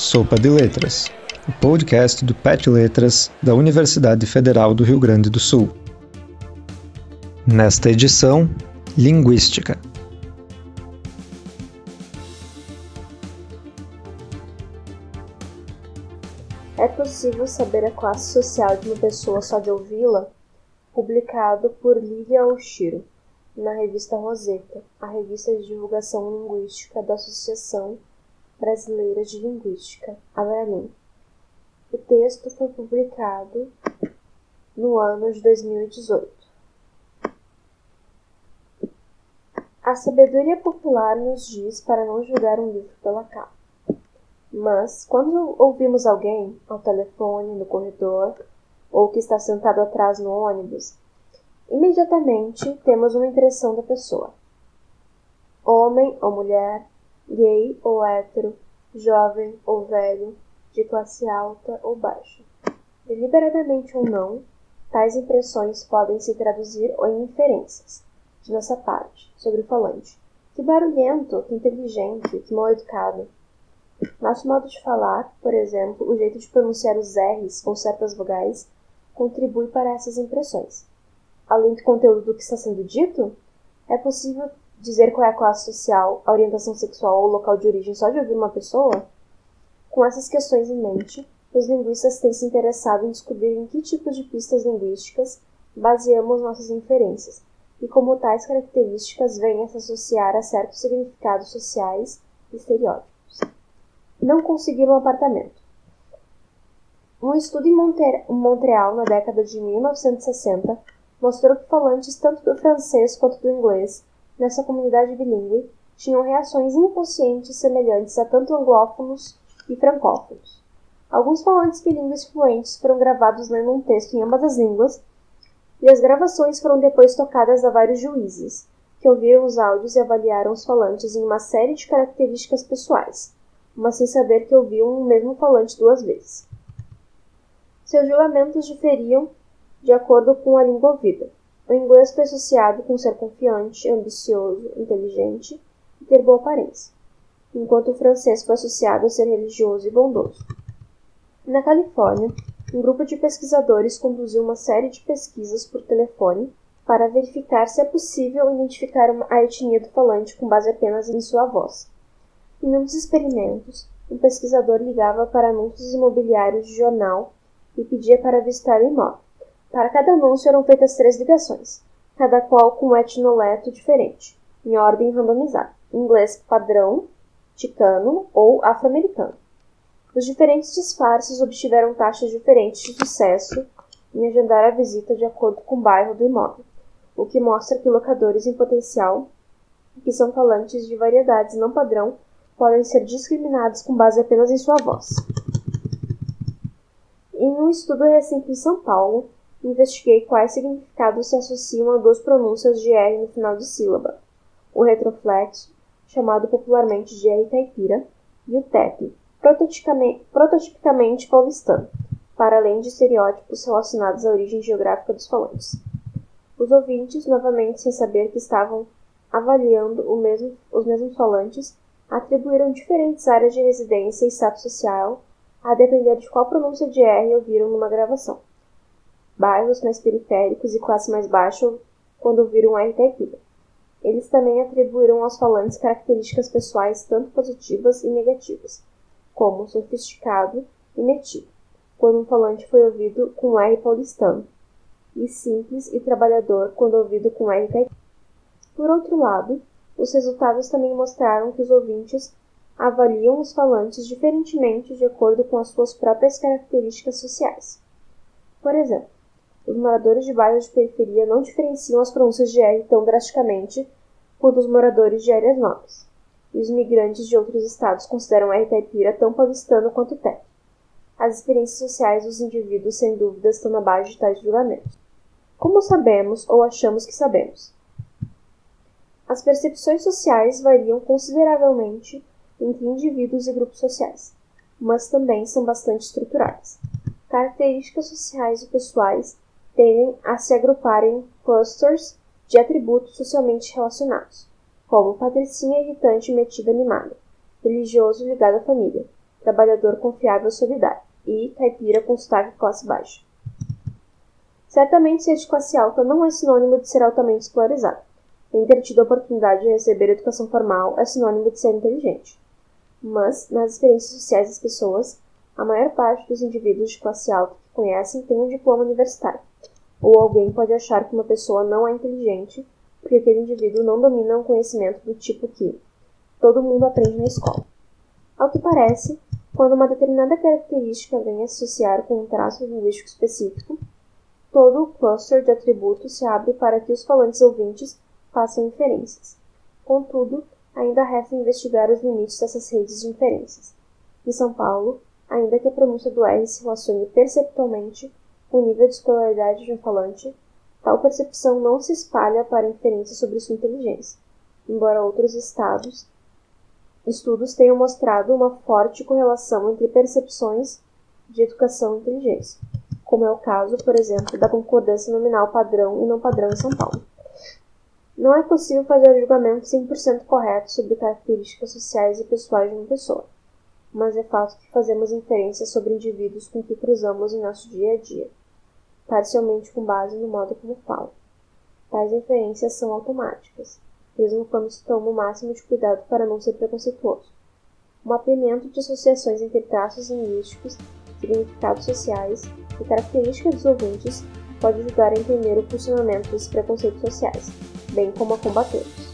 Sopa de Letras, o podcast do PET Letras da Universidade Federal do Rio Grande do Sul. Nesta edição, Linguística. É possível saber a classe social de uma pessoa só de ouvi-la? Publicado por Lívia Oshiro, na revista Roseta, a revista de divulgação linguística da Associação Brasileira de Linguística, Abralim. O texto foi publicado no ano de 2018. A sabedoria popular nos diz para não julgar um livro pela capa. Mas, quando ouvimos alguém, ao telefone, no corredor, ou que está sentado atrás no ônibus, imediatamente temos uma impressão da pessoa. Homem ou mulher, gay ou hétero, jovem ou velho, de classe alta ou baixa. Deliberadamente ou não, tais impressões podem se traduzir em inferências, de nossa parte, sobre o falante. Que barulhento, que inteligente, que mal educado. Nosso modo de falar, por exemplo, o jeito de pronunciar os R's com certas vogais, contribui para essas impressões. Além do conteúdo do que está sendo dito, é possível dizer qual é a classe social, a orientação sexual ou o local de origem só de ouvir uma pessoa? Com essas questões em mente, os linguistas têm se interessado em descobrir em que tipos de pistas linguísticas baseamos nossas inferências e como tais características vêm a se associar a certos significados sociais e estereótipos. Não conseguir um apartamento. Um estudo em Montreal na década de 1960 mostrou que falantes tanto do francês quanto do inglês nessa comunidade bilíngue tinham reações inconscientes semelhantes a tanto anglófonos e francófonos. Alguns falantes bilíngues fluentes foram gravados lendo um texto em ambas as línguas, e as gravações foram depois tocadas a vários juízes, que ouviram os áudios e avaliaram os falantes em uma série de características pessoais, mas sem saber que ouviam o mesmo falante duas vezes. Seus julgamentos diferiam de acordo com a língua ouvida. O inglês foi associado com ser confiante, ambicioso, inteligente e ter boa aparência, enquanto o francês foi associado a ser religioso e bondoso. Na Califórnia, um grupo de pesquisadores conduziu uma série de pesquisas por telefone para verificar se é possível identificar a etnia do falante com base apenas em sua voz. Em um dos experimentos, um pesquisador ligava para anúncios imobiliários de jornal e pedia para visitar o imóvel. Para cada anúncio eram feitas três ligações, cada qual com um etnoleto diferente, em ordem randomizada: inglês padrão, ticano ou afro-americano. Os diferentes disfarces obtiveram taxas diferentes de sucesso em agendar a visita de acordo com o bairro do imóvel, o que mostra que locadores em potencial, que são falantes de variedades não padrão, podem ser discriminados com base apenas em sua voz. Em um estudo recente em São Paulo, investiguei quais significados se associam a duas pronúncias de R no final de sílaba: o retroflexo, chamado popularmente de R caipira, e o TEP, prototipicamente, prototipicamente paulistano, para além de estereótipos relacionados à origem geográfica dos falantes. Os ouvintes, novamente sem saber que estavam avaliando mesmo, os mesmos falantes, atribuíram diferentes áreas de residência e status social a depender de qual pronúncia de R ouviram numa gravação bairros mais periféricos e classe mais baixa quando ouviram R caipira. Eles também atribuíram aos falantes características pessoais tanto positivas e negativas, como sofisticado e metido, quando um falante foi ouvido com R paulistano, e simples e trabalhador quando ouvido com R caipira. Por outro lado, os resultados também mostraram que os ouvintes avaliam os falantes diferentemente de acordo com as suas próprias características sociais. Por exemplo, os moradores de bairros de periferia não diferenciam as pronúncias de R tão drasticamente quanto os moradores de áreas nobres, e os migrantes de outros estados consideram R caipira tão paulistano quanto o TEP. As experiências sociais dos indivíduos, sem dúvida, estão na base de tais julgamentos. Como sabemos ou achamos que sabemos? As percepções sociais variam consideravelmente entre indivíduos e grupos sociais, mas também são bastante estruturadas. Características sociais e pessoais tendem a se agrupar em clusters de atributos socialmente relacionados, como patricinha irritante metida animada, religioso ligado à família, trabalhador confiável solidário, e caipira com sotaque classe baixa. Certamente ser de classe alta não é sinônimo de ser altamente escolarizado. Nem ter tido a oportunidade de receber educação formal é sinônimo de ser inteligente. Mas, nas experiências sociais das pessoas, a maior parte dos indivíduos de classe alta que conhecem tem um diploma universitário. Ou alguém pode achar que uma pessoa não é inteligente porque aquele indivíduo não domina um conhecimento do tipo que todo mundo aprende na escola. Ao que parece, quando uma determinada característica vem associar com um traço linguístico específico, todo o cluster de atributos se abre para que os falantes ouvintes façam inferências. Contudo, ainda resta investigar os limites dessas redes de inferências. Em São Paulo, ainda que a pronúncia do R se relacione perceptualmente com o nível de escolaridade de um falante, tal percepção não se espalha para inferências sobre sua inteligência, embora outros estados, estudos tenham mostrado uma forte correlação entre percepções de educação e inteligência, como é o caso, por exemplo, da concordância nominal padrão e não padrão em São Paulo. Não é possível fazer julgamento 100% correto sobre características sociais e pessoais de uma pessoa, mas é fato que fazemos inferências sobre indivíduos com que cruzamos em nosso dia a dia, parcialmente com base no modo como falam. Tais inferências são automáticas, mesmo quando se toma o máximo de cuidado para não ser preconceituoso. O mapeamento de associações entre traços linguísticos, significados sociais e características dos ouvintes pode ajudar a entender o funcionamento desses preconceitos sociais bem como a combatê-los.